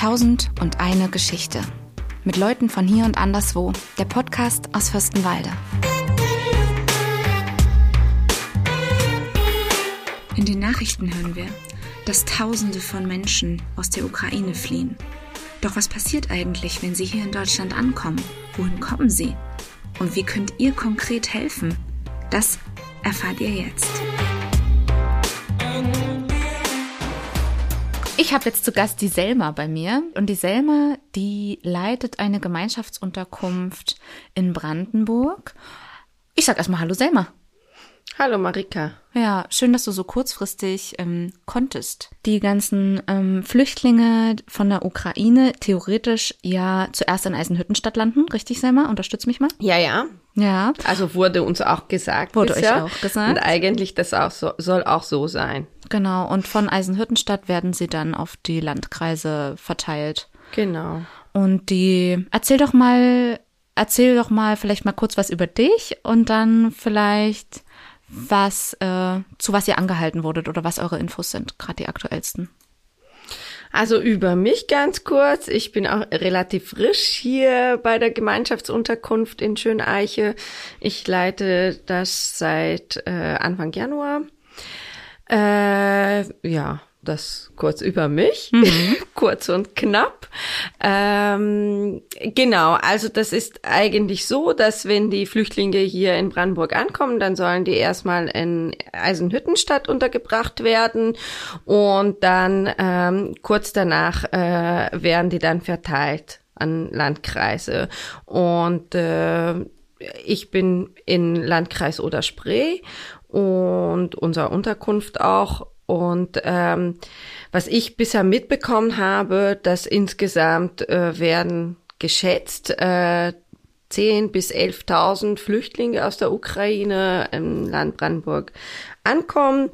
Tausend und eine Geschichte. Mit Leuten von hier und anderswo. Der Podcast aus Fürstenwalde. In den Nachrichten hören wir, dass Tausende von Menschen aus der Ukraine fliehen. Doch was passiert eigentlich, wenn sie hier in Deutschland ankommen? Wohin kommen sie? Und wie könnt ihr konkret helfen? Das erfahrt ihr jetzt. Ich habe jetzt zu Gast die Selma bei mir. Und die Selma, die leitet eine Gemeinschaftsunterkunft in Brandenburg. Ich sag erstmal Hallo Selma. Hallo Marika. Ja, schön, dass du so kurzfristig ähm, konntest. Die ganzen ähm, Flüchtlinge von der Ukraine theoretisch ja zuerst in Eisenhüttenstadt landen, richtig, Selma? Unterstütz mich mal. Ja, ja. Ja. Also wurde uns auch gesagt. Wurde bisher. euch auch gesagt. Und eigentlich das auch so, soll auch so sein. Genau. Und von Eisenhüttenstadt werden sie dann auf die Landkreise verteilt. Genau. Und die, erzähl doch mal, erzähl doch mal vielleicht mal kurz was über dich und dann vielleicht was, äh, zu was ihr angehalten wurdet oder was eure Infos sind, gerade die aktuellsten. Also über mich ganz kurz. Ich bin auch relativ frisch hier bei der Gemeinschaftsunterkunft in Schöneiche. Ich leite das seit äh, Anfang Januar. Äh, ja, das kurz über mich, mhm. kurz und knapp. Ähm, genau, also das ist eigentlich so, dass wenn die Flüchtlinge hier in Brandenburg ankommen, dann sollen die erstmal in Eisenhüttenstadt untergebracht werden und dann ähm, kurz danach äh, werden die dann verteilt an Landkreise und äh, ich bin in Landkreis Oder-Spree und unser Unterkunft auch und ähm, was ich bisher mitbekommen habe, dass insgesamt äh, werden geschätzt äh, 10 bis 11.000 Flüchtlinge aus der Ukraine im Land Brandenburg ankommen.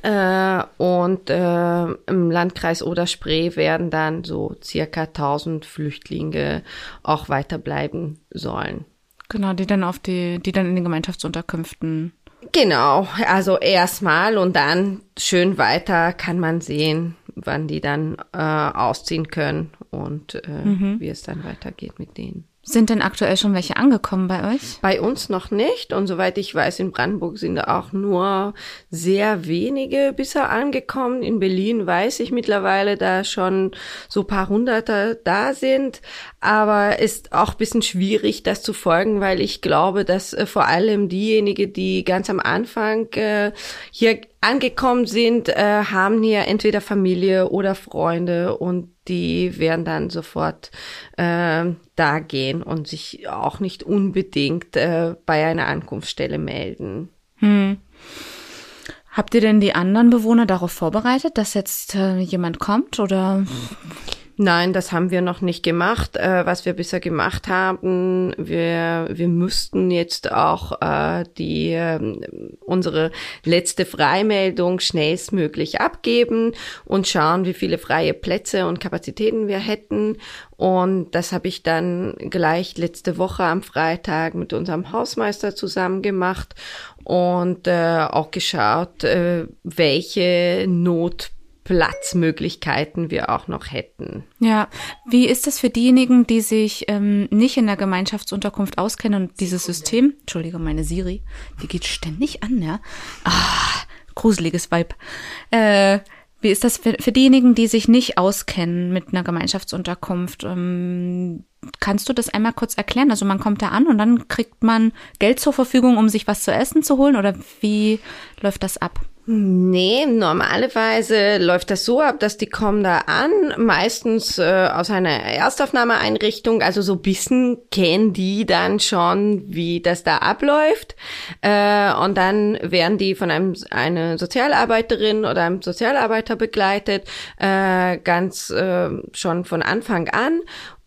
Äh, und äh, im Landkreis Oder-Spree werden dann so circa 1000 Flüchtlinge auch weiterbleiben sollen. Genau, die dann auf die, die dann in den Gemeinschaftsunterkünften Genau, also erstmal und dann schön weiter kann man sehen, wann die dann äh, ausziehen können und äh, mhm. wie es dann weitergeht mit denen. Sind denn aktuell schon welche angekommen bei euch? Bei uns noch nicht. Und soweit ich weiß, in Brandenburg sind auch nur sehr wenige bisher angekommen. In Berlin weiß ich mittlerweile, da schon so paar Hunderter da sind. Aber ist auch bisschen schwierig, das zu folgen, weil ich glaube, dass äh, vor allem diejenigen, die ganz am Anfang äh, hier angekommen sind, äh, haben hier entweder Familie oder Freunde und die werden dann sofort äh, da gehen und sich auch nicht unbedingt äh, bei einer Ankunftsstelle melden. Hm. Habt ihr denn die anderen Bewohner darauf vorbereitet, dass jetzt äh, jemand kommt oder? Nein, das haben wir noch nicht gemacht. Äh, was wir bisher gemacht haben, wir, wir müssten jetzt auch äh, die äh, unsere letzte Freimeldung schnellstmöglich abgeben und schauen, wie viele freie Plätze und Kapazitäten wir hätten. Und das habe ich dann gleich letzte Woche am Freitag mit unserem Hausmeister zusammen gemacht und äh, auch geschaut, äh, welche Not Platzmöglichkeiten wir auch noch hätten. Ja, wie ist das für diejenigen, die sich ähm, nicht in der Gemeinschaftsunterkunft auskennen und dieses System, Entschuldige, meine Siri, die geht ständig an, ja. Ah, gruseliges Vibe. Äh, wie ist das für, für diejenigen, die sich nicht auskennen mit einer Gemeinschaftsunterkunft? Ähm, kannst du das einmal kurz erklären? Also man kommt da an und dann kriegt man Geld zur Verfügung, um sich was zu essen zu holen oder wie läuft das ab? Nee, normalerweise läuft das so ab, dass die kommen da an, meistens äh, aus einer Erstaufnahmeeinrichtung, also so bisschen kennen die dann schon, wie das da abläuft. Äh, und dann werden die von einem eine Sozialarbeiterin oder einem Sozialarbeiter begleitet, äh, ganz äh, schon von Anfang an.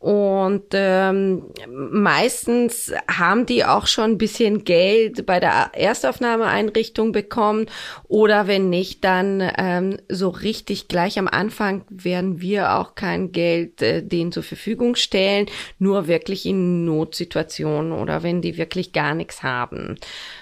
Und ähm, meistens haben die auch schon ein bisschen Geld bei der Erstaufnahmeeinrichtung bekommen. Oder wenn nicht, dann ähm, so richtig gleich am Anfang werden wir auch kein Geld äh, denen zur Verfügung stellen. Nur wirklich in Notsituationen oder wenn die wirklich gar nichts haben.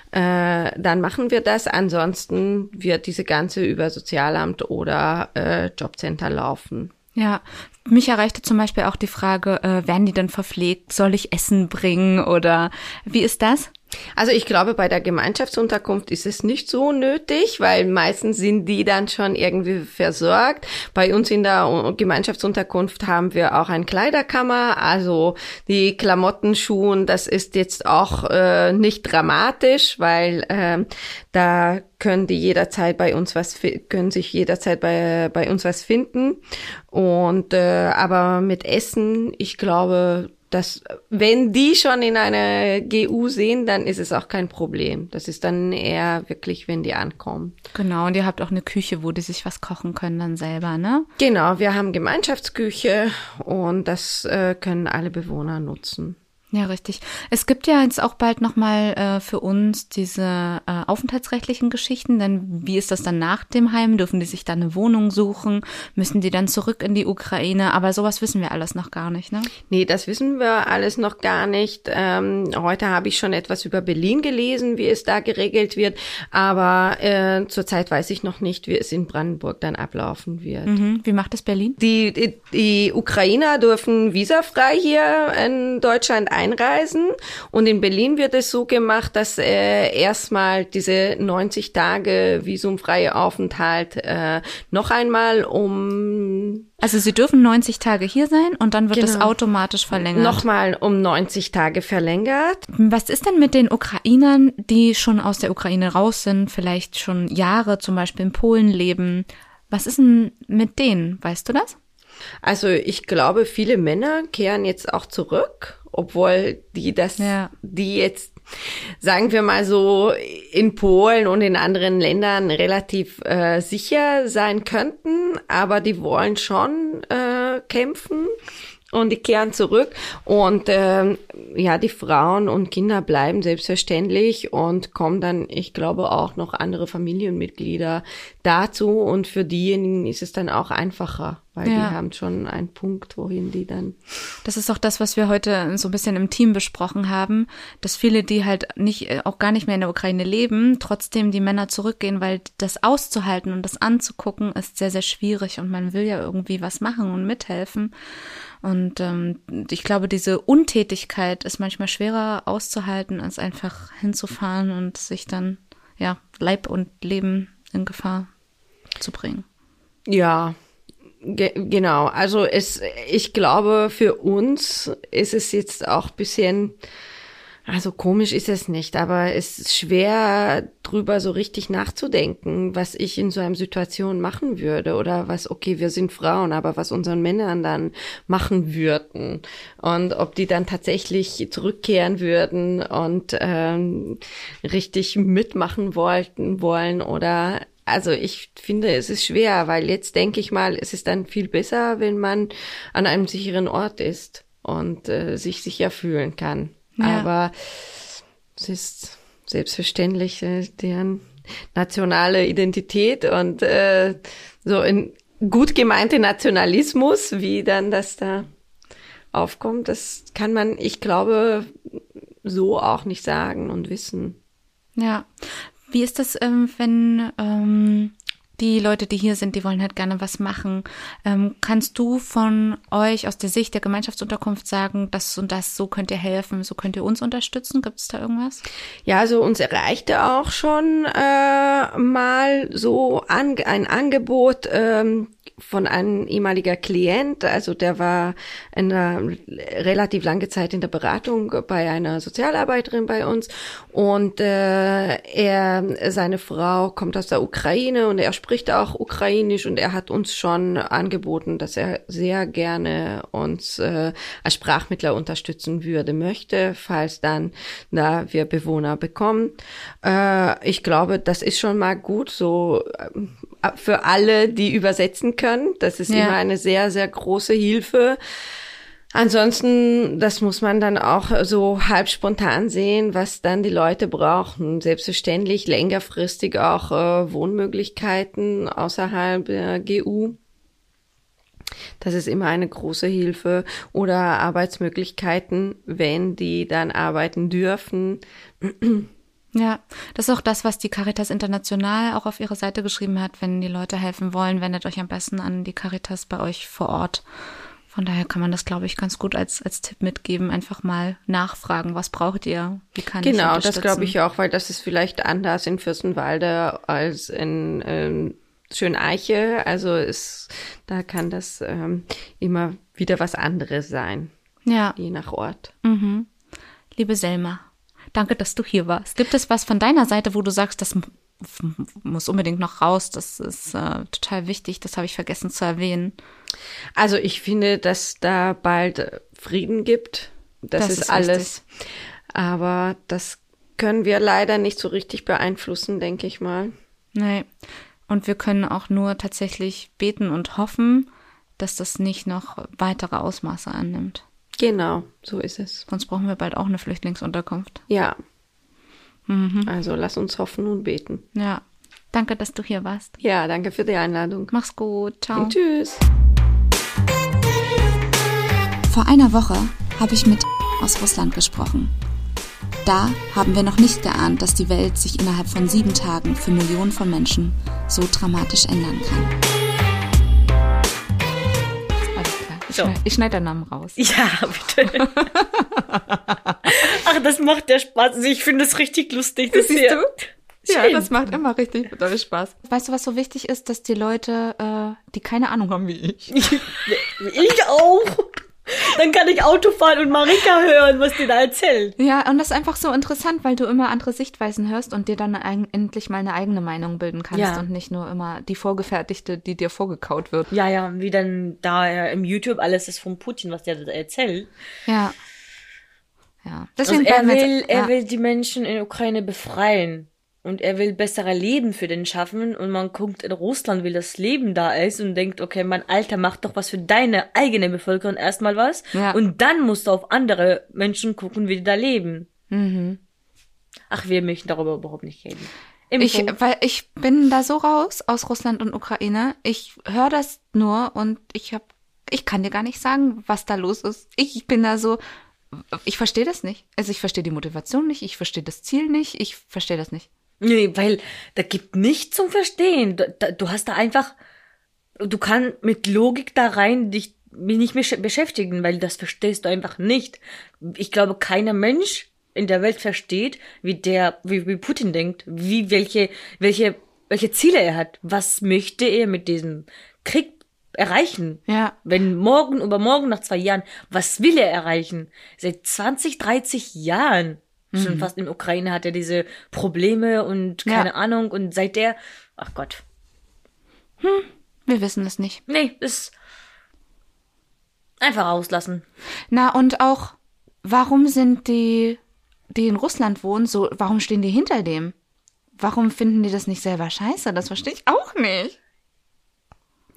Äh, dann machen wir das. Ansonsten wird diese ganze über Sozialamt oder äh, Jobcenter laufen. Ja, mich erreichte zum Beispiel auch die Frage, äh, werden die dann verpflegt? Soll ich Essen bringen oder wie ist das? Also ich glaube, bei der Gemeinschaftsunterkunft ist es nicht so nötig, weil meistens sind die dann schon irgendwie versorgt. Bei uns in der Gemeinschaftsunterkunft haben wir auch ein Kleiderkammer, also die Klamotten, Schuhen, das ist jetzt auch äh, nicht dramatisch, weil äh, da können die jederzeit bei uns was können sich jederzeit bei bei uns was finden und äh, aber mit Essen, ich glaube dass wenn die schon in einer GU sehen, dann ist es auch kein Problem. Das ist dann eher wirklich, wenn die ankommen. Genau, und ihr habt auch eine Küche, wo die sich was kochen können dann selber, ne? Genau, wir haben Gemeinschaftsküche und das äh, können alle Bewohner nutzen. Ja, richtig. Es gibt ja jetzt auch bald nochmal äh, für uns diese äh, aufenthaltsrechtlichen Geschichten, denn wie ist das dann nach dem Heim? Dürfen die sich dann eine Wohnung suchen? Müssen die dann zurück in die Ukraine? Aber sowas wissen wir alles noch gar nicht, ne? Nee, das wissen wir alles noch gar nicht. Ähm, heute habe ich schon etwas über Berlin gelesen, wie es da geregelt wird, aber äh, zurzeit weiß ich noch nicht, wie es in Brandenburg dann ablaufen wird. Mhm. Wie macht es Berlin? Die, die, die Ukrainer dürfen visafrei hier in Deutschland einreisen. Und in Berlin wird es so gemacht, dass äh, erstmal diese 90 Tage visumfreie Aufenthalt äh, noch einmal um also sie dürfen 90 Tage hier sein und dann wird genau. es automatisch verlängert. Nochmal um 90 Tage verlängert. Was ist denn mit den Ukrainern, die schon aus der Ukraine raus sind, vielleicht schon Jahre zum Beispiel in Polen leben? Was ist denn mit denen? Weißt du das? Also ich glaube, viele Männer kehren jetzt auch zurück obwohl die das, ja. die jetzt, sagen wir mal so, in Polen und in anderen Ländern relativ äh, sicher sein könnten, aber die wollen schon äh, kämpfen und die kehren zurück und äh, ja, die Frauen und Kinder bleiben selbstverständlich und kommen dann, ich glaube, auch noch andere Familienmitglieder dazu und für diejenigen ist es dann auch einfacher, weil ja. die haben schon einen Punkt, wohin die dann. Das ist auch das, was wir heute so ein bisschen im Team besprochen haben, dass viele, die halt nicht, äh, auch gar nicht mehr in der Ukraine leben, trotzdem die Männer zurückgehen, weil das auszuhalten und das anzugucken ist sehr, sehr schwierig und man will ja irgendwie was machen und mithelfen. Und ähm, ich glaube, diese Untätigkeit ist manchmal schwerer auszuhalten, als einfach hinzufahren und sich dann, ja, Leib und Leben in Gefahr zu bringen. Ja, ge genau. Also es, ich glaube, für uns ist es jetzt auch bisschen also komisch ist es nicht, aber es ist schwer drüber so richtig nachzudenken, was ich in so einer Situation machen würde oder was, okay, wir sind Frauen, aber was unseren Männern dann machen würden und ob die dann tatsächlich zurückkehren würden und ähm, richtig mitmachen wollten wollen oder also ich finde, es ist schwer, weil jetzt denke ich mal, es ist dann viel besser, wenn man an einem sicheren Ort ist und äh, sich sicher fühlen kann. Ja. Aber es ist selbstverständlich äh, deren nationale Identität und äh, so ein gut gemeinte Nationalismus, wie dann das da aufkommt, das kann man, ich glaube, so auch nicht sagen und wissen. Ja. Wie ist das, ähm, wenn ähm, die Leute, die hier sind, die wollen halt gerne was machen. Ähm, kannst du von euch aus der Sicht der Gemeinschaftsunterkunft sagen, das und das, so könnt ihr helfen, so könnt ihr uns unterstützen? Gibt es da irgendwas? Ja, also uns erreichte auch schon äh, mal so an, ein Angebot, ähm, von einem ehemaliger Klient, also der war eine relativ lange Zeit in der Beratung bei einer Sozialarbeiterin bei uns und äh, er, seine Frau kommt aus der Ukraine und er spricht auch Ukrainisch und er hat uns schon angeboten, dass er sehr gerne uns äh, als Sprachmittler unterstützen würde, möchte, falls dann da wir Bewohner bekommen. Äh, ich glaube, das ist schon mal gut, so äh, für alle, die übersetzen können. Das ist ja. immer eine sehr, sehr große Hilfe. Ansonsten, das muss man dann auch so halb spontan sehen, was dann die Leute brauchen. Selbstverständlich längerfristig auch äh, Wohnmöglichkeiten außerhalb der GU. Das ist immer eine große Hilfe. Oder Arbeitsmöglichkeiten, wenn die dann arbeiten dürfen. Ja, das ist auch das, was die Caritas International auch auf ihre Seite geschrieben hat. Wenn die Leute helfen wollen, wendet euch am besten an die Caritas bei euch vor Ort. Von daher kann man das, glaube ich, ganz gut als, als Tipp mitgeben. Einfach mal nachfragen, was braucht ihr? Wie kann ich Genau, das glaube ich auch, weil das ist vielleicht anders in Fürstenwalde als in ähm, Schöneiche. Also ist, da kann das ähm, immer wieder was anderes sein. Ja. Je nach Ort. Mhm. Liebe Selma, danke, dass du hier warst. Gibt es was von deiner Seite, wo du sagst, das muss unbedingt noch raus, das ist äh, total wichtig, das habe ich vergessen zu erwähnen. Also ich finde, dass da bald Frieden gibt. Das, Das ist, ist alles. Aber das können wir leider nicht so richtig beeinflussen, denke ich mal. Nee. Und wir können auch nur tatsächlich beten und hoffen, dass das nicht noch weitere Ausmaße annimmt. Genau, so ist es. Sonst brauchen wir bald auch eine Flüchtlingsunterkunft. Ja. Also lass uns hoffen und beten. Ja. Danke, dass du hier warst. Ja, danke für die Einladung. Mach's gut. Ciao. Und tschüss. Vor einer Woche habe ich mit aus Russland gesprochen. Da haben wir noch nicht geahnt, dass die Welt sich innerhalb von sieben Tagen für Millionen von Menschen so dramatisch ändern kann. So. ich schneide deinen Namen raus. Ja, bitte. Ach, das macht ja Spaß. Also ich finde es richtig lustig. Das Siehst hier. du? Ja, Schön. das macht immer richtig doll Spaß. Weißt du, was so wichtig ist, dass die Leute, äh, die keine Ahnung haben wie ich, Ich auch. Dann kann ich Auto fahren und Marika hören, was die da erzählt. Ja, und das ist einfach so interessant, weil du immer andere Sichtweisen hörst und dir dann endlich mal eine eigene Meinung bilden kannst Ja. und nicht nur immer die vorgefertigte, die dir vorgekaut wird. Ja, ja, wie dann da äh, im YouTube alles ist von Putin, was der da erzählt. Ja. Ja. Also Deswegen er bleiben wir will, jetzt- er ja. will die Menschen in der Ukraine befreien. Und er will bessere Leben für den schaffen. Und man guckt in Russland, wie das Leben da ist und denkt, okay, mein Alter, mach doch was für deine eigene Bevölkerung erstmal was. Ja. Und dann musst du auf andere Menschen gucken, wie die da leben. Mhm. Ach, wir möchten darüber überhaupt nicht reden. Ich, weil ich bin da so raus aus Russland und Ukraine. Ich höre das nur und ich hab, ich kann dir gar nicht sagen, was da los ist. Ich bin da so, ich verstehe das nicht. Also ich verstehe die Motivation nicht, ich verstehe das Ziel nicht, ich verstehe das nicht. Nee, weil da gibt nichts zum Verstehen. Da, da, du hast da einfach, du kannst mit Logik da rein dich nicht mehr beschäftigen, weil das verstehst du einfach nicht. Ich glaube, keiner Mensch in der Welt versteht, wie der, wie, wie Putin denkt, wie, welche, welche, welche Ziele er hat. Was möchte er mit diesem Krieg erreichen? Ja. Wenn morgen, übermorgen, nach zwei Jahren, was will er erreichen? Seit 20, 30 Jahren schon fast in Ukraine hat er diese Probleme und Ja. keine Ahnung und seit der, ach Gott, Wir wissen es nicht. nee, ist einfach rauslassen. Na, und auch, warum sind die, die in Russland wohnen, so, warum stehen die hinter dem? Warum finden die das nicht selber scheiße? Das verstehe ich auch nicht.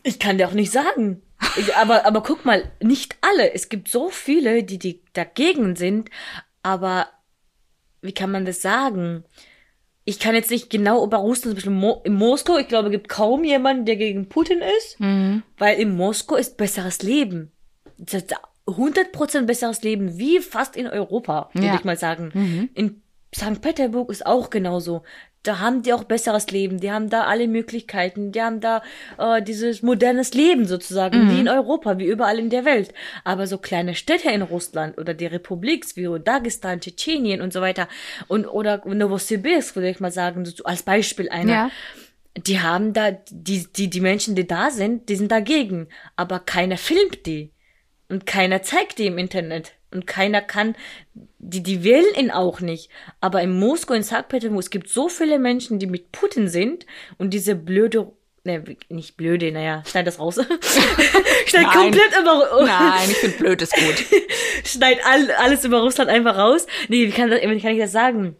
Ich kann dir auch nicht sagen. Ich, aber, aber guck mal, nicht alle. Es gibt so viele, die, die dagegen sind, aber wie kann man das sagen? Ich kann jetzt nicht genau über Russland, zum Beispiel in Moskau, ich glaube, gibt kaum jemanden, der gegen Putin ist, weil in Moskau ist besseres Leben. Das ist 100% besseres Leben, wie fast in Europa, würde Ja. ich mal sagen. In St. Petersburg ist auch genauso. Da haben die auch besseres Leben, die haben da alle Möglichkeiten, die haben da äh, dieses modernes Leben sozusagen, wie in Europa, wie überall in der Welt. Aber so kleine Städte in Russland oder die Republik, wie Dagestan, Tschetschenien und so weiter und oder Novosibirsk, würde ich mal sagen, so als Beispiel einer Ja. die haben da, die, die, die Menschen, die da sind, die sind dagegen. Aber keiner filmt die. Und keiner zeigt die im Internet. Und keiner kann, die, die wählen ihn auch nicht. Aber in Moskau, in St. Petersburg, es gibt so viele Menschen, die mit Putin sind und diese blöde, ne, nicht blöde, naja, schneid das raus. schneid Nein. komplett über, Nein, ich finde blöd ist gut. schneid all, alles über Russland einfach raus. Nee, wie kann, das, wie kann ich das sagen?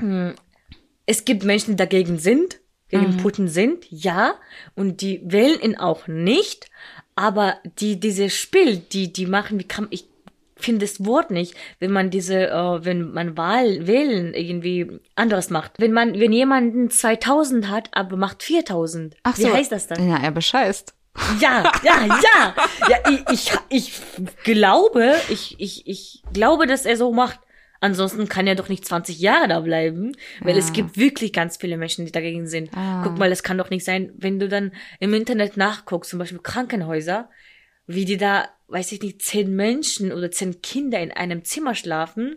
Hm, Es gibt Menschen, die dagegen sind, gegen Putin sind, ja, und die wählen ihn auch nicht, aber die, dieses Spiel, die, die machen, wie kann, ich finde das Wort nicht, wenn man diese, äh, wenn man Wahl, wählen irgendwie anderes macht. Wenn man, wenn jemanden 2000 hat, aber macht 4000. Ach wie so. heißt das dann? Ja, er bescheißt. Ja, ja, ja. Ja, ich, ich, ich glaube, ich, ich, ich glaube, dass er so macht. Ansonsten kann er doch nicht 20 Jahre da bleiben, weil Ja. es gibt wirklich ganz viele Menschen, die dagegen sind. Ah. Guck mal, das kann doch nicht sein, wenn du dann im Internet nachguckst, zum Beispiel Krankenhäuser, wie die da, weiß ich nicht, zehn Menschen oder zehn Kinder in einem Zimmer schlafen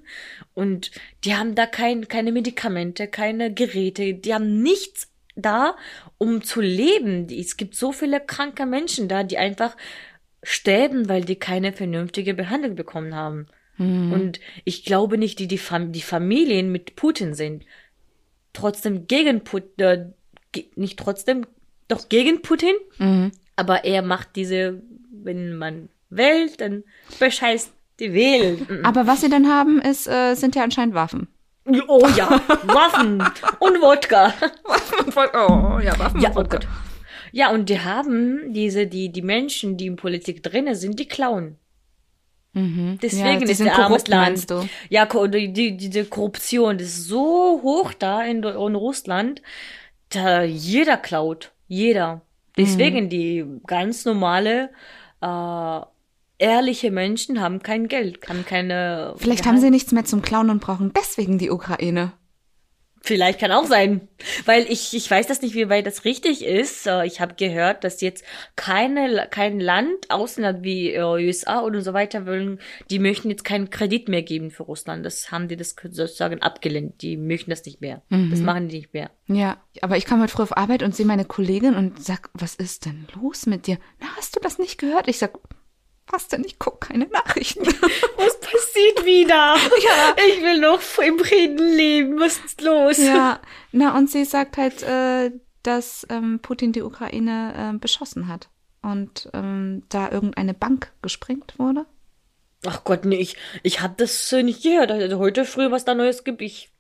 und die haben da kein, keine Medikamente, keine Geräte, die haben nichts da, um zu leben. Es gibt so viele kranke Menschen da, die einfach sterben, weil die keine vernünftige Behandlung bekommen haben. Und ich glaube nicht, die, die, Fam die Familien mit Putin sind. Trotzdem gegen Putin, äh, ge nicht trotzdem, doch gegen Putin, Mhm. aber er macht diese, wenn man wählt, dann bescheißt die Wählen. Mhm. Aber was sie dann haben, ist, äh, sind ja anscheinend Waffen. Oh ja, Waffen und Wodka. oh, ja, Waffen. Ja, oh Gott. Ja, und die haben diese, die, die Menschen, die in Politik drinne sind, die klauen. Mhm. Deswegen ja, die ist der armes korrupt, Land. du? Ja, die, die, diese Korruption, ist so hoch da in, in Russland, da jeder klaut. Jeder. Deswegen die ganz normale, äh, ehrliche Menschen haben kein Geld, haben keine. Vielleicht ja, haben sie nichts mehr zum Klauen und brauchen deswegen die Ukraine. Vielleicht kann auch sein. Weil ich, ich weiß das nicht, wie weit das richtig ist. Äh, Ich habe gehört, dass jetzt keine, kein Land, Ausland wie äh, USA oder so weiter wollen, die möchten jetzt keinen Kredit mehr geben für Russland. Das haben die das sozusagen abgelehnt. Die möchten das nicht mehr. Das machen die nicht mehr. Ja, aber ich kam heute früh auf Arbeit und sehe meine Kollegin und sag, was ist denn los mit dir? Na, hast du das nicht gehört? Ich sag, was denn? Ich guck keine Nachrichten. Was passiert wieder? Ja. Ich will noch im Frieden leben. Was ist los? ja, na und sie sagt halt, äh, dass ähm, Putin die Ukraine äh, beschossen hat und ähm, da irgendeine Bank gesprengt wurde. Ach Gott, nee, ich, ich habe das äh, nicht gehört. Also heute früh, was da Neues gibt, ich,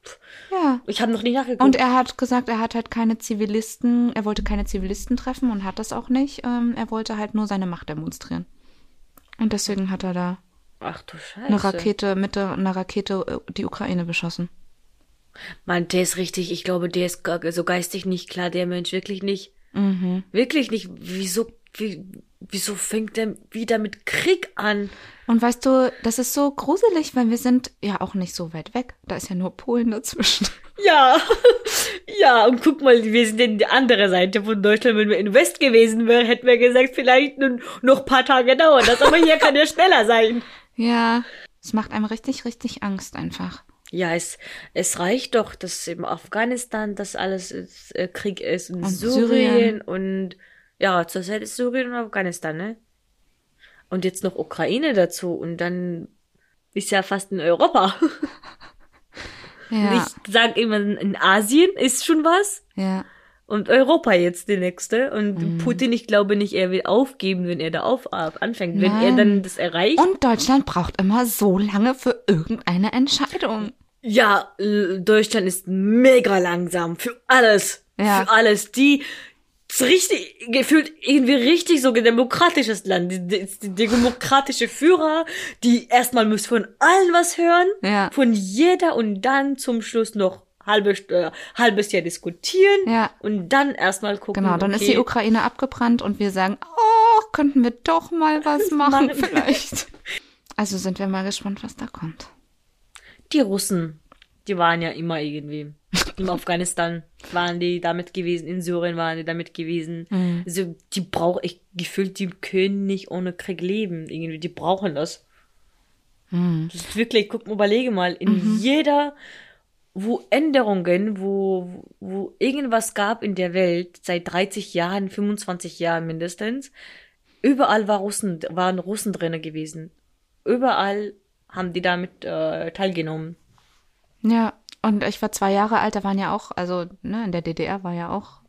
Ja. ich habe noch nicht nachgeguckt. Und er hat gesagt, er hat halt keine Zivilisten, er wollte keine Zivilisten treffen und hat das auch nicht. Ähm, er wollte halt nur seine Macht demonstrieren. Und deswegen hat er da Ach du Scheiße. eine Rakete mit der, einer Rakete äh, die Ukraine beschossen. Mann, der ist richtig, ich glaube, der ist so geistig nicht klar, der Mensch, wirklich nicht. Mhm. Wirklich nicht. Wieso, wie, wieso fängt der wieder mit Krieg an? Und weißt du, das ist so gruselig, weil wir sind ja auch nicht so weit weg. Da ist ja nur Polen dazwischen. Ja, ja, und guck mal, wir sind in die andere Seite von Deutschland. Wenn wir in West gewesen wären, hätten wir gesagt, vielleicht nun noch ein paar Tage dauert das, aber hier kann ja schneller sein. Ja, es macht einem richtig, richtig Angst einfach. Ja, es, es reicht doch, dass im Afghanistan das alles ist, äh, Krieg ist und, Und Syrien, Syrien. und ja, zurzeit ist Syrien und Afghanistan, ne? Und jetzt noch Ukraine dazu und dann ist ja fast in Europa. Ja, Ich sag immer, in Asien ist schon was ja. und Europa jetzt die nächste. Und Mhm. Putin, ich glaube nicht, er will aufgeben, wenn er da auf, anfängt. Wenn er Nein. dann das erreicht. Und Deutschland braucht immer so lange für irgendeine Entscheidung. Ja, Deutschland ist mega langsam für alles. Ja. Für alles. Die ist richtig, gefühlt irgendwie richtig so ein demokratisches Land. Die, die, die, demokratische Führer, die erstmal muss von allen was hören. Ja. Von jeder und dann zum Schluss noch halbe, äh, halbes Jahr diskutieren. Ja. Und dann erstmal gucken. Genau, dann ist okay, die Ukraine abgebrannt und wir sagen, oh, könnten wir doch mal was machen, machen. vielleicht. Also sind wir mal gespannt, was da kommt. Die Russen, die waren ja immer irgendwie. Im Afghanistan waren die damit gewesen, in Syrien waren die damit gewesen. Mhm. Also, die brauchen, ich gefühlt, die können nicht ohne Krieg leben. Irgendwie, die brauchen das. Mhm. Das ist wirklich, guck mal, überlege mal, in jeder, wo Änderungen, wo, wo irgendwas gab in der Welt, seit 30 Jahren, 25 Jahren mindestens, überall war Russen, waren Russen drinne gewesen. Überall haben die damit äh, teilgenommen. Ja, und ich war zwei Jahre alt, da waren ja auch, also ne, in der DDR war ja auch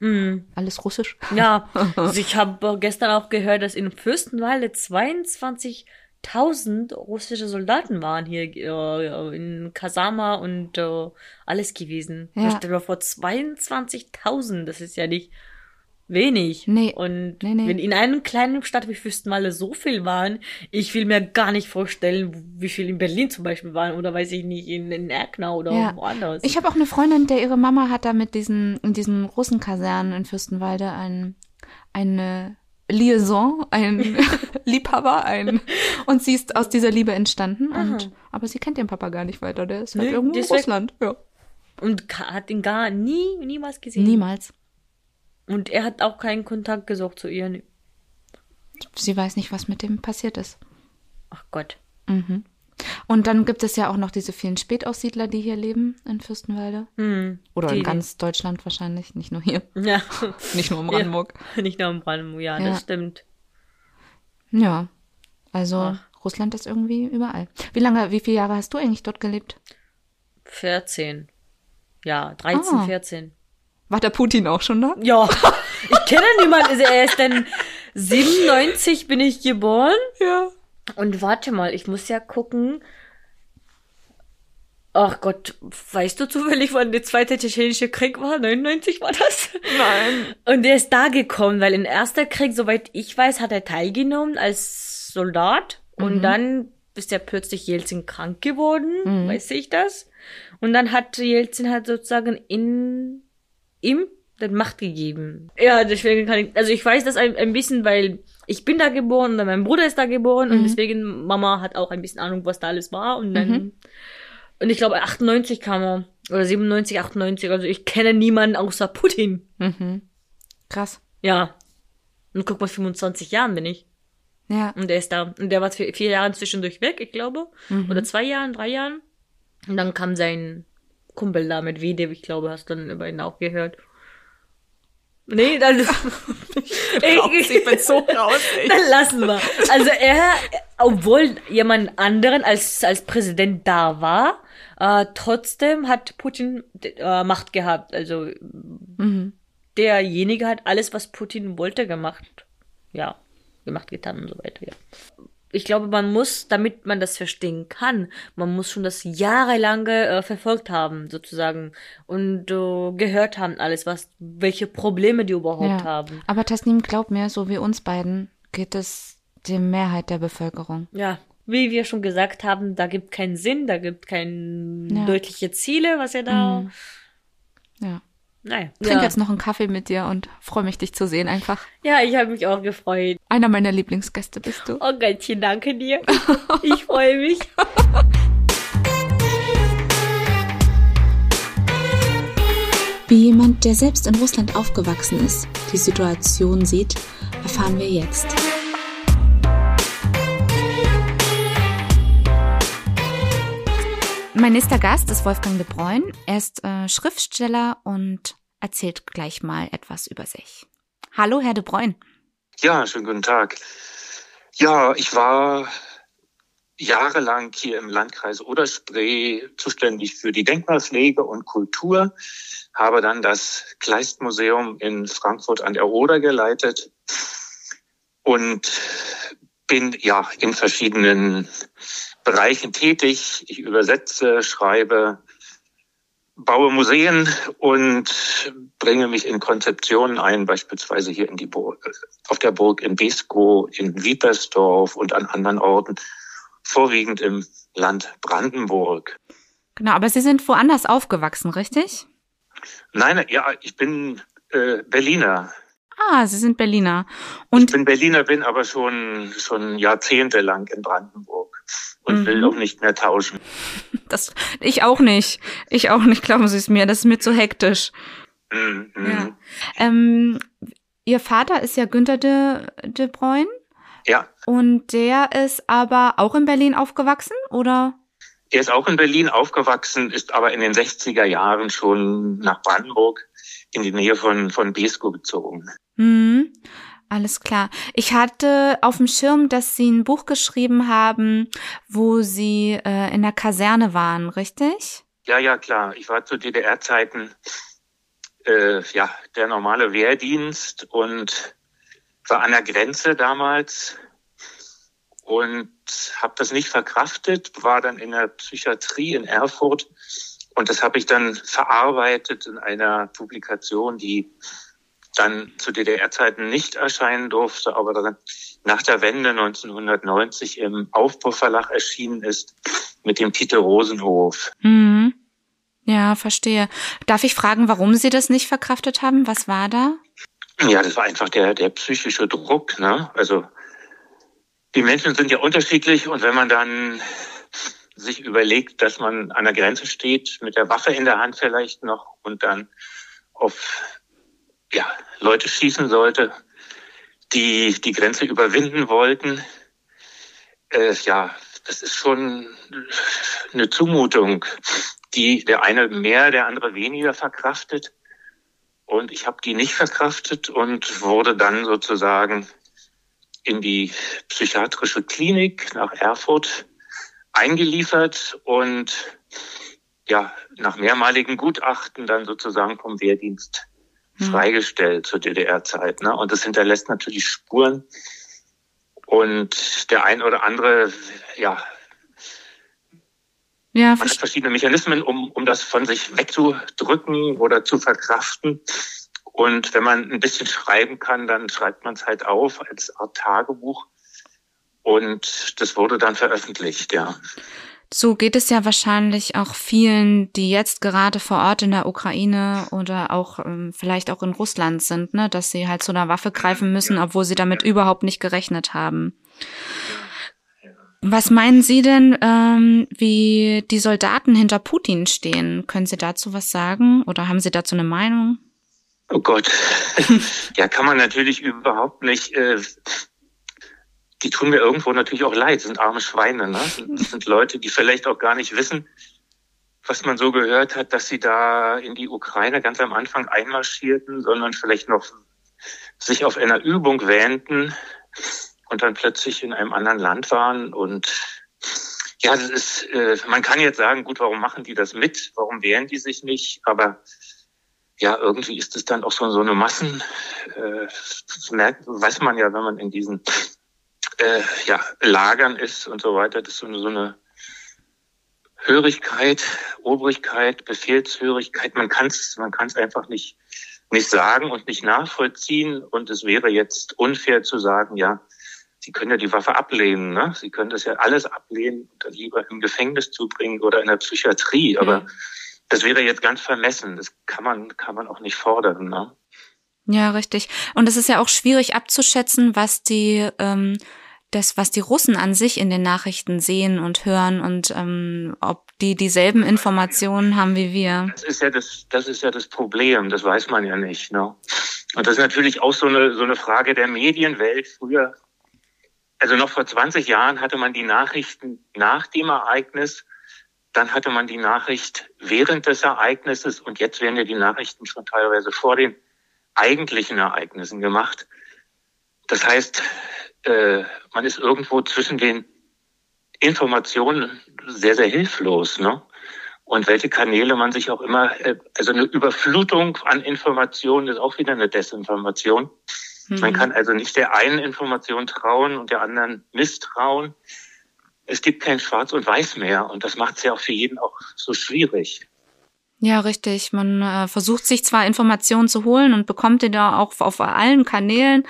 alles russisch. Ja, also ich habe gestern auch gehört, dass in Fürstenwalde 22.000 russische Soldaten waren hier äh, in Kasama und äh, alles gewesen. Ja. Stell dir vor, 22.000, das ist ja nicht wenig. Nee. Und Nee, nee. wenn in einer kleinen Stadt wie Fürstenwalde so viel waren, ich will mir gar nicht vorstellen, wie viel in Berlin zum Beispiel waren oder weiß ich nicht, in, in Erknau oder Ja. woanders. Ich habe auch eine Freundin, der ihre Mama hat da mit diesen, in diesen Russenkasernen in Fürstenwalde ein, eine Liaison, ein Liebhaber, ein und sie ist aus dieser Liebe entstanden. Und, aber sie kennt ihren Papa gar nicht weiter. Der ist halt Nee, irgendwo in. Russland. Ja. Und hat ihn gar nie, niemals gesehen. Niemals. Und er hat auch keinen Kontakt gesucht zu ihr. Sie weiß nicht, was mit dem passiert ist. Ach Gott. Und dann gibt es ja auch noch diese vielen Spätaussiedler, die hier leben in Fürstenwalde. Hm. Oder in ganz Deutschland wahrscheinlich, nicht nur hier. Ja. Nicht nur in Brandenburg. Ja. Nicht nur in Brandenburg, ja, Ja. das stimmt. Ja. Also Ach. Russland ist irgendwie überall. Wie lange, wie viele Jahre hast du eigentlich dort gelebt? 14. Ja, 13, Ah. 14. War der Putin auch schon da? Ja, ich kenne niemanden. Also er ist dann 97 bin ich geboren. Ja. Und warte mal, ich muss ja gucken. Ach Gott, weißt du zufällig, wann der zweite tschetschenische Krieg war? 99 war das? Nein. Und der ist da gekommen, weil im ersten Krieg, soweit ich weiß, hat er teilgenommen als Soldat. Und dann ist er plötzlich Jelzin krank geworden, weiß ich das. Und dann hat Jelzin halt sozusagen in ihm die Macht gegeben. Ja, deswegen kann ich, also ich weiß das ein, ein bisschen, weil ich bin da geboren und mein Bruder ist da geboren und deswegen Mama hat auch ein bisschen Ahnung, was da alles war und dann, und ich glaube 98 kam er, oder 97, 98, also ich kenne niemanden außer Putin. Krass. Ja. Und guck mal, 25 Jahren bin ich. Ja. Und der ist da. Und der war vier, vier Jahre zwischendurch weg, ich glaube. Oder zwei Jahren, drei Jahren. Und dann kam sein Kumpel da mit Vedev, ich glaube, hast du dann über ihn auch gehört. Nee, dann. ich, ich bin so raus. dann lassen wir. Also er, obwohl jemand anderen als, als Präsident da war, äh, trotzdem hat Putin äh, Macht gehabt. Also derjenige hat alles, was Putin wollte, gemacht. Ja, gemacht, getan und so weiter, ja. Ich glaube, man muss, damit man das verstehen kann, man muss schon das jahrelange äh, verfolgt haben, sozusagen, und äh, gehört haben alles, was, welche Probleme die überhaupt Ja. haben. Aber Tasnim, glaub mir, so wie uns beiden geht es der Mehrheit der Bevölkerung. Ja, wie wir schon gesagt haben, da gibt keinen Sinn, da gibt keine Ja. deutliche Ziele, was er da. Ja. Nein. Trink ja. jetzt noch einen Kaffee mit dir und freue mich, dich zu sehen einfach. ja, ich habe mich auch gefreut. Einer meiner Lieblingsgäste bist du. Oh Gottchen, danke dir. Ich freue mich. Wie jemand, der selbst in Russland aufgewachsen ist, die Situation sieht, erfahren wir jetzt. Mein nächster Gast ist Wolfgang de Bruyn. Er ist äh, Schriftsteller und erzählt gleich mal etwas über sich. Hallo, Herr de Bruyn. Ja, schönen guten Tag. Ja, ich war jahrelang hier im Landkreis Oder-Spree zuständig für die Denkmalpflege und Kultur, habe dann das Kleistmuseum in Frankfurt an der Oder geleitet und bin ja in verschiedenen Bereichen tätig. Ich übersetze, schreibe, baue Museen und bringe mich in Konzeptionen ein, beispielsweise hier in die Burg, auf der Burg in Beskow, in Wiepersdorf und an anderen Orten, vorwiegend im Land Brandenburg. Genau, aber Sie sind woanders aufgewachsen, richtig? Nein, ja, ich bin äh, Berliner. Ah, Sie sind Berliner. Ich Und bin Berliner, bin aber schon schon jahrzehntelang in Brandenburg und will Mhm. auch nicht mehr tauschen. das, ich auch nicht. Ich auch nicht, glauben Sie es mir. Das ist mir zu hektisch. Mhm, mhm. Ja. Ähm, Ihr Vater ist ja Günther de, de Bruyn ja, und der ist aber auch in Berlin aufgewachsen, oder? er ist auch in Berlin aufgewachsen, ist aber in den 60er Jahren schon nach Brandenburg in die Nähe von von Beskow gezogen. Hm, alles klar. Ich hatte auf dem Schirm, dass Sie ein Buch geschrieben haben, wo Sie äh, in der Kaserne waren, richtig? Ja, ja, klar. Ich war zu DDR-Zeiten äh, ja der normale Wehrdienst und war an der Grenze damals und habe das nicht verkraftet, war dann in der Psychiatrie in Erfurt und das habe ich dann verarbeitet in einer Publikation, die dann zu DDR-Zeiten nicht erscheinen durfte, aber dann nach der Wende 1990 im Aufbauverlag erschienen ist mit dem Titel Rosenhof. Hm. Ja, verstehe. Darf ich fragen, warum Sie das nicht verkraftet haben? Was war da? ja, das war einfach der, der psychische Druck. Ne? Also die Menschen sind ja unterschiedlich und wenn man dann sich überlegt, dass man an der Grenze steht, mit der Waffe in der Hand vielleicht noch und dann auf ja, Leute schießen sollte, die die Grenze überwinden wollten, äh, ja, das ist schon eine Zumutung, die der eine mehr, der andere weniger verkraftet. Und ich habe die nicht verkraftet und wurde dann sozusagen in die psychiatrische Klinik nach Erfurt eingeliefert und ja, nach mehrmaligen Gutachten dann sozusagen vom Wehrdienst. Freigestellt zur DDR-Zeit. Ne? Und das hinterlässt natürlich Spuren. Und der ein oder andere, ja, ja, hat verschiedene Mechanismen, um, um das von sich wegzudrücken oder zu verkraften. Und wenn man ein bisschen schreiben kann, dann schreibt man es halt auf als Art Tagebuch. Und das wurde dann veröffentlicht, ja. So geht es ja wahrscheinlich auch vielen, die jetzt gerade vor Ort in der Ukraine oder auch ähm, vielleicht auch in Russland sind, ne, dass sie halt zu einer Waffe greifen müssen, obwohl sie damit überhaupt nicht gerechnet haben. Was meinen Sie denn, ähm, wie die Soldaten hinter Putin stehen? Können Sie dazu was sagen oder haben Sie dazu eine Meinung? Oh Gott, ja, kann man natürlich überhaupt nicht. Äh, die tun mir irgendwo natürlich auch leid, sind arme Schweine. Ne? Das sind Leute, die vielleicht auch gar nicht wissen, was man so gehört hat, dass sie da in die Ukraine ganz am Anfang einmarschierten, sondern vielleicht noch sich auf einer Übung wähnten und dann plötzlich in einem anderen Land waren. Und ja, das ist, äh, man kann jetzt sagen, gut, warum machen die das mit? Warum wehren die sich nicht? Aber ja, irgendwie ist es dann auch so, so eine Massen, äh, das merkt, weiß man ja, wenn man in diesen äh, ja, Lagern ist und so weiter, das ist so eine, so eine Hörigkeit, Obrigkeit, Befehlshörigkeit. Man kann es man kann's einfach nicht, nicht sagen und nicht nachvollziehen. Und es wäre jetzt unfair zu sagen, ja, Sie können ja die Waffe ablehnen. Ne? Sie können das ja alles ablehnen und dann lieber im Gefängnis zubringen oder in der Psychiatrie. Aber mhm. das wäre jetzt ganz vermessen. Das kann man, kann man auch nicht fordern. Ne? Ja, richtig. Und es ist ja auch schwierig abzuschätzen, was die ähm, das, was die Russen an sich in den Nachrichten sehen und hören und ähm, ob die dieselben Informationen haben wie wir. Das ist ja das, das ist ja das Problem. Das weiß man ja nicht. Ne? Und das ist natürlich auch so eine so eine Frage der Medienwelt. Früher, also noch vor 20 Jahren hatte man die Nachrichten nach dem Ereignis, dann hatte man die Nachricht während des Ereignisses und jetzt werden ja die Nachrichten schon teilweise vor den eigentlichen Ereignissen gemacht. Das heißt, äh, man ist irgendwo zwischen den Informationen sehr, sehr hilflos. Ne? Und welche Kanäle man sich auch immer, äh, also eine Überflutung an Informationen ist auch wieder eine Desinformation. Mhm. Man kann also nicht der einen Information trauen und der anderen misstrauen. Es gibt kein Schwarz und Weiß mehr und das macht es ja auch für jeden auch so schwierig. Ja, richtig. Man äh, versucht sich zwar Informationen zu holen und bekommt die da auch auf allen Kanälen,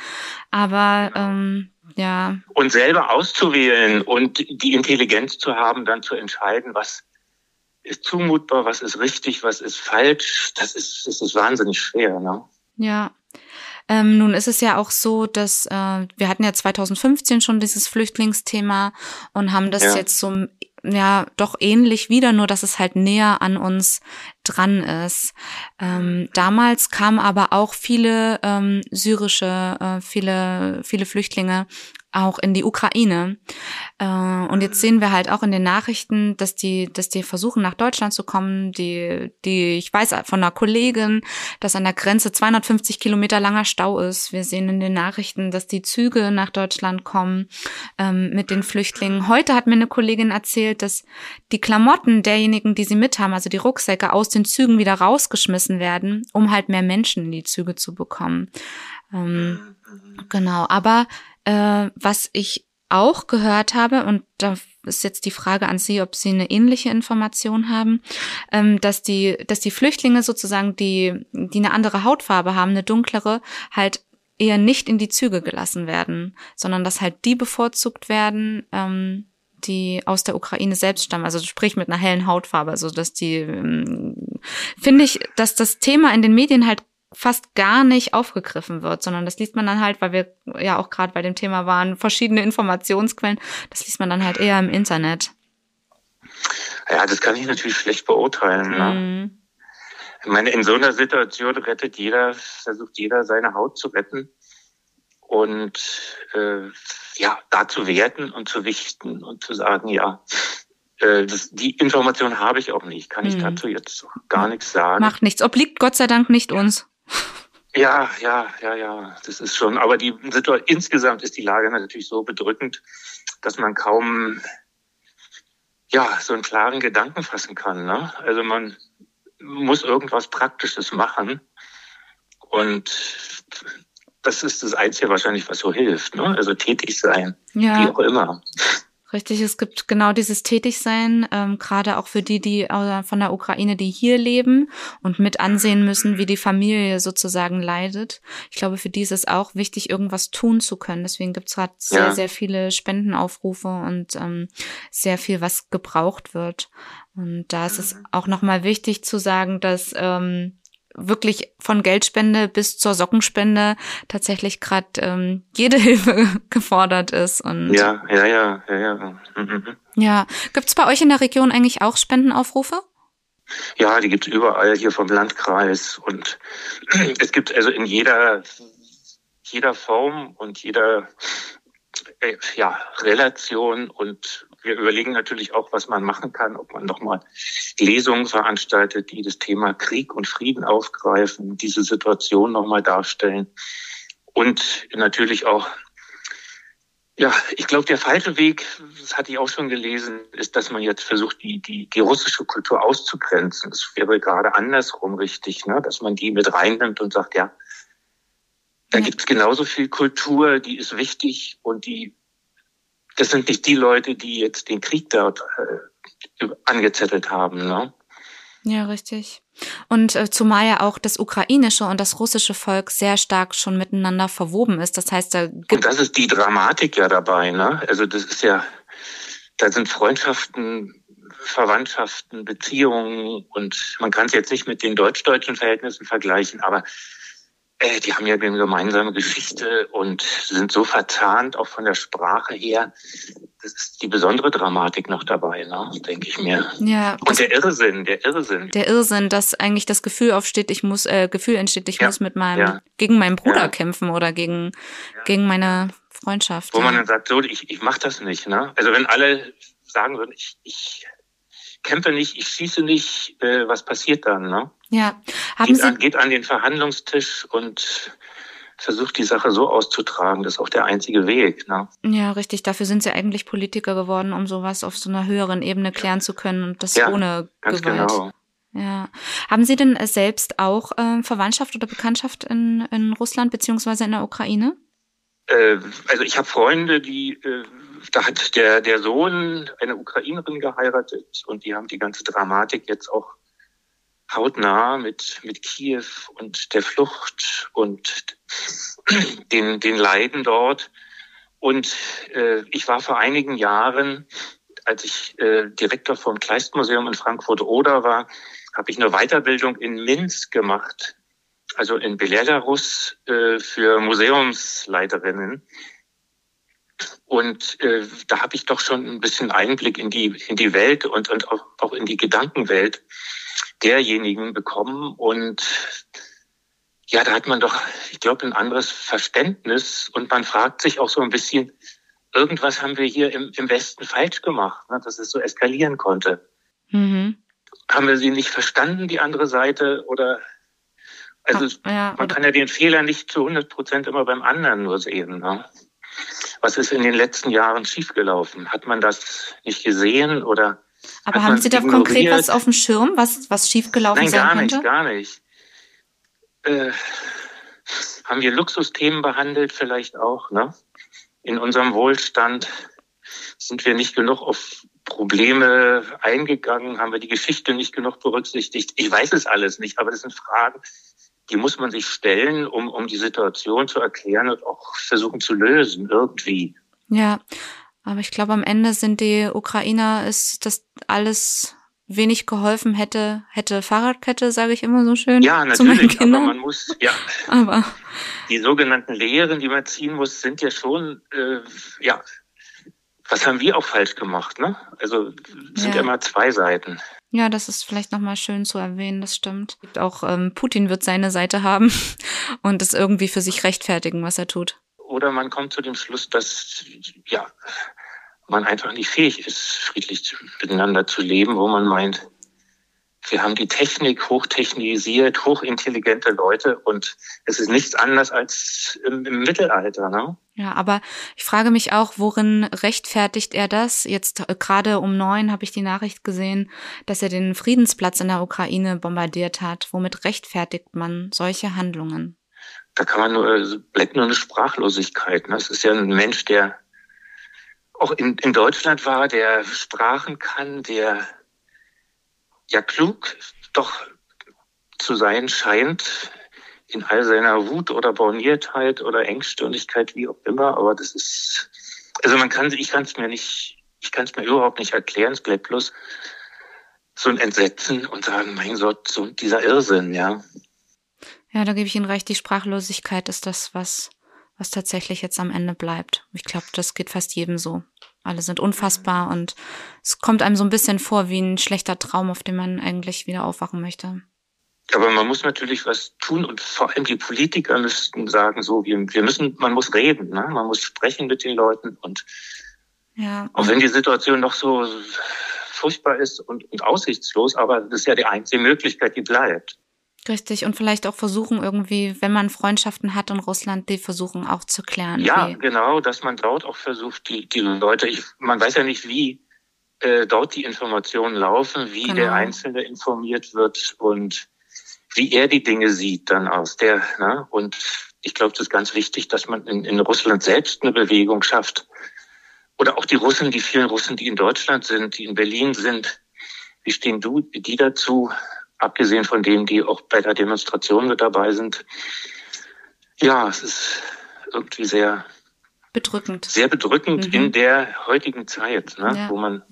aber ähm, ja. Und selber auszuwählen und die Intelligenz zu haben, dann zu entscheiden, was ist zumutbar, was ist richtig, was ist falsch, das ist, das ist wahnsinnig schwer. Ne? Ja. Ähm, nun ist es ja auch so, dass äh, wir hatten ja 2015 schon dieses Flüchtlingsthema und haben das ja. jetzt so ja doch ähnlich wieder, nur dass es halt näher an uns dran ist. Ähm, damals kamen aber auch viele ähm, syrische, äh, viele, viele Flüchtlinge auch in die Ukraine. Äh, und jetzt sehen wir halt auch in den Nachrichten, dass die, dass die versuchen nach Deutschland zu kommen. Die, die, ich weiß von einer Kollegin, dass an der Grenze 250 Kilometer langer Stau ist. Wir sehen in den Nachrichten, dass die Züge nach Deutschland kommen ähm, mit den Flüchtlingen. Heute hat mir eine Kollegin erzählt, dass die Klamotten derjenigen, die sie mit haben, also die Rucksäcke aus den Zügen wieder rausgeschmissen werden, um halt mehr Menschen in die Züge zu bekommen. Ähm, genau, aber äh, was ich auch gehört habe, und da ist jetzt die Frage an Sie, ob Sie eine ähnliche Information haben, ähm, dass die, dass die Flüchtlinge sozusagen, die, die eine andere Hautfarbe haben, eine dunklere, halt eher nicht in die Züge gelassen werden, sondern dass halt die bevorzugt werden, ähm, die aus der Ukraine selbst stammen, also sprich mit einer hellen Hautfarbe, also dass die, ähm, finde ich, dass das Thema in den Medien halt fast gar nicht aufgegriffen wird, sondern das liest man dann halt, weil wir ja auch gerade bei dem Thema waren, verschiedene Informationsquellen, das liest man dann halt eher im Internet. Ja, das kann ich natürlich schlecht beurteilen. Ne? Mhm. Ich meine, in so einer Situation rettet jeder, versucht jeder seine Haut zu retten und äh, ja, da zu werten und zu wichten und zu sagen, ja, äh, das, die Information habe ich auch nicht, kann ich Mhm. dazu jetzt gar nichts sagen. Macht nichts. Obliegt Gott sei Dank nicht uns. Ja, ja, ja, ja, das ist schon. Aber die Situation insgesamt ist die Lage natürlich so bedrückend, dass man kaum ja so einen klaren Gedanken fassen kann. Ne? Also man muss irgendwas Praktisches machen und das ist das Einzige wahrscheinlich, was so hilft. Ne? Also tätig sein, wie Ja, auch immer. Richtig. Es gibt genau dieses Tätigsein, ähm, gerade auch für die, die äh, von der Ukraine, die hier leben und mit ansehen müssen, wie die Familie sozusagen leidet. Ich glaube, für die ist es auch wichtig, irgendwas tun zu können. Deswegen gibt es gerade sehr, Ja. sehr viele Spendenaufrufe und ähm, sehr viel, was gebraucht wird. Und da ist es auch nochmal wichtig zu sagen, dass ähm, wirklich von Geldspende bis zur Sockenspende tatsächlich gerade ähm, jede Hilfe gefordert ist. Und Ja, ja, ja, ja, ja. Mhm. ja. Gibt's bei euch in der Region eigentlich auch Spendenaufrufe? Ja, die gibt's überall hier vom Landkreis und es gibt also in jeder jeder Form und jeder äh, ja, Relation und wir überlegen natürlich auch, was man machen kann, ob man nochmal Lesungen veranstaltet, die das Thema Krieg und Frieden aufgreifen, diese Situation nochmal darstellen und natürlich auch ja, ich glaube, der falsche Weg, das hatte ich auch schon gelesen, ist, dass man jetzt versucht, die, die, die russische Kultur auszugrenzen. Es wäre gerade andersrum richtig, ne? dass man die mit reinnimmt und sagt, ja, da Ja. gibt es genauso viel Kultur, die ist wichtig und die, das sind nicht die Leute, die jetzt den Krieg dort äh, angezettelt haben. Ne? Ja, richtig. Und äh, zumal ja auch das ukrainische und das russische Volk sehr stark schon miteinander verwoben ist. Das heißt, da Und gibt das ist die Dramatik ja dabei, ne? Also das ist ja, da sind Freundschaften, Verwandtschaften, Beziehungen und man kann es jetzt nicht mit den deutsch-deutschen Verhältnissen vergleichen, aber äh, die haben ja eine gemeinsame Geschichte und sind so verzahnt, auch von der Sprache her. Das ist die besondere Dramatik noch dabei, ne? denke ich mir. ja Und der Irrsinn, der Irrsinn. der Irrsinn, dass eigentlich das Gefühl aufsteht, ich muss, äh, Gefühl entsteht, ich Ja, muss mit meinem, ja. gegen meinen Bruder Ja. kämpfen oder gegen, gegen meine Freundschaft. Wo man dann sagt, so, ich, ich mache das nicht. Ne? Also wenn alle sagen würden, ich, ich kämpfe nicht, ich schieße nicht, äh, was passiert dann? Ne? Ja. Haben Geht an, Sie, geht an den Verhandlungstisch und versucht die Sache so auszutragen. Das ist auch der einzige Weg. Ne? ja, richtig, dafür sind Sie eigentlich Politiker geworden, um sowas auf so einer höheren Ebene klären zu können und das Ja, ohne Ganz Gewalt. genau. Ja. Haben Sie denn selbst auch äh, Verwandtschaft oder Bekanntschaft in, in Russland beziehungsweise in der Ukraine? Äh, also ich habe Freunde, die äh, da hat der der Sohn eine Ukrainerin geheiratet und die haben die ganze Dramatik jetzt auch hautnah mit mit Kiew und der Flucht und den den Leiden dort und äh, ich war vor einigen Jahren als ich äh, Direktor vom Kleistmuseum in Frankfurt Oder war habe ich eine Weiterbildung in Minsk gemacht also in Belarus äh, für Museumsleiterinnen. Und äh, da habe ich doch schon ein bisschen Einblick in die in die Welt und und auch, auch in die Gedankenwelt derjenigen bekommen. Und ja, da hat man doch, ich glaube, ein anderes Verständnis und man fragt sich auch so ein bisschen, irgendwas haben wir hier im, im Westen falsch gemacht, ne, dass es so eskalieren konnte. Mhm. Haben wir sie nicht verstanden, die andere Seite? Oder also ja, man oder, kann ja den Fehler nicht zu 100 Prozent immer beim anderen nur sehen. Ne? Was ist in den letzten Jahren schiefgelaufen? Hat man das nicht gesehen oder? aber haben Sie da ignoriert? konkret was auf dem Schirm, was, was schiefgelaufen Nein, sein gar nicht, gar nicht. Äh, haben wir Luxusthemen behandelt vielleicht auch? Ne? In unserem Wohlstand sind wir nicht genug auf Probleme eingegangen, haben wir die Geschichte nicht genug berücksichtigt. Ich weiß es alles nicht, aber das sind Fragen, die muss man sich stellen, um, um die Situation zu erklären und auch versuchen zu lösen, irgendwie. Ja, aber ich glaube, am Ende sind die Ukrainer, ist das alles wenig geholfen hätte, hätte Fahrradkette, sage ich immer so schön. Ja, natürlich, aber man muss, ja, Aber die sogenannten Lehren, die man ziehen muss, sind ja schon, äh, ja, was haben wir auch falsch gemacht, ne? Also es sind ja immer zwei Seiten. Ja, das ist vielleicht nochmal schön zu erwähnen, das stimmt. Auch ähm, Putin wird seine Seite haben und es irgendwie für sich rechtfertigen, was er tut. Oder man kommt zu dem Schluss, dass ja man einfach nicht fähig ist, friedlich miteinander zu leben, wo man meint, wir haben die Technik hochtechnisiert, hochintelligente Leute und es ist nichts anders als im, im Mittelalter. Ne? Ja, aber ich frage mich auch, worin rechtfertigt er das? Jetzt äh, gerade um neun habe ich die Nachricht gesehen, dass er den Friedensplatz in der Ukraine bombardiert hat. Womit rechtfertigt man solche Handlungen? Da kann man nur, also bleibt nur eine Sprachlosigkeit. Ne? Es ist ja ein Mensch, der auch in, in Deutschland war, der Sprachen kann, der ja klug doch zu sein scheint in all seiner Wut oder Borniertheit oder Engstirnigkeit, wie auch immer. Aber das ist, also man kann, ich kann es mir nicht, ich kann es mir überhaupt nicht erklären. Es bleibt bloß so ein Entsetzen und sagen, mein Gott, so dieser Irrsinn, ja. Ja, da gebe ich Ihnen recht. Die Sprachlosigkeit ist das, was, was tatsächlich jetzt am Ende bleibt. Ich glaube, das geht fast jedem so. Alle sind unfassbar und es kommt einem so ein bisschen vor wie ein schlechter Traum, auf den man eigentlich wieder aufwachen möchte. Aber man muss natürlich was tun und vor allem die Politiker müssten sagen, so, wir, wir müssen, man muss reden, ne? man muss sprechen mit den Leuten und Ja, auch wenn die Situation noch so furchtbar ist und, und aussichtslos, aber das ist ja die einzige Möglichkeit, die bleibt. Richtig. Und vielleicht auch versuchen irgendwie, wenn man Freundschaften hat in Russland, die versuchen auch zu klären. Ja, wie- genau, dass man dort auch versucht, die, die Leute, ich, man weiß ja nicht, wie äh, dort die Informationen laufen, wie Genau. der Einzelne informiert wird und wie er die Dinge sieht dann aus der, ne? Und ich glaube, das ist ganz wichtig, dass man in, in Russland selbst eine Bewegung schafft. Oder auch die Russen, die vielen Russen, die in Deutschland sind, die in Berlin sind. Wie stehen du, die dazu? Abgesehen von denen, die auch bei der Demonstration mit dabei sind. Ja, es ist irgendwie sehr bedrückend. sehr bedrückend Mhm. in der heutigen Zeit, ne? Ja. wo man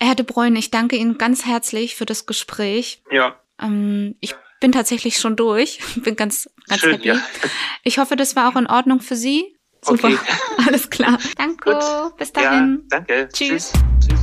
Herr de Bruyne, ich danke Ihnen ganz herzlich für das Gespräch. ja Ähm, ich bin tatsächlich schon durch. Bin ganz, ganz schön, happy. ja. Ich hoffe, das war auch in Ordnung für Sie. Super. Okay. Alles klar. Danke. Bis ja, dahin. danke. Tschüss. Tschüss.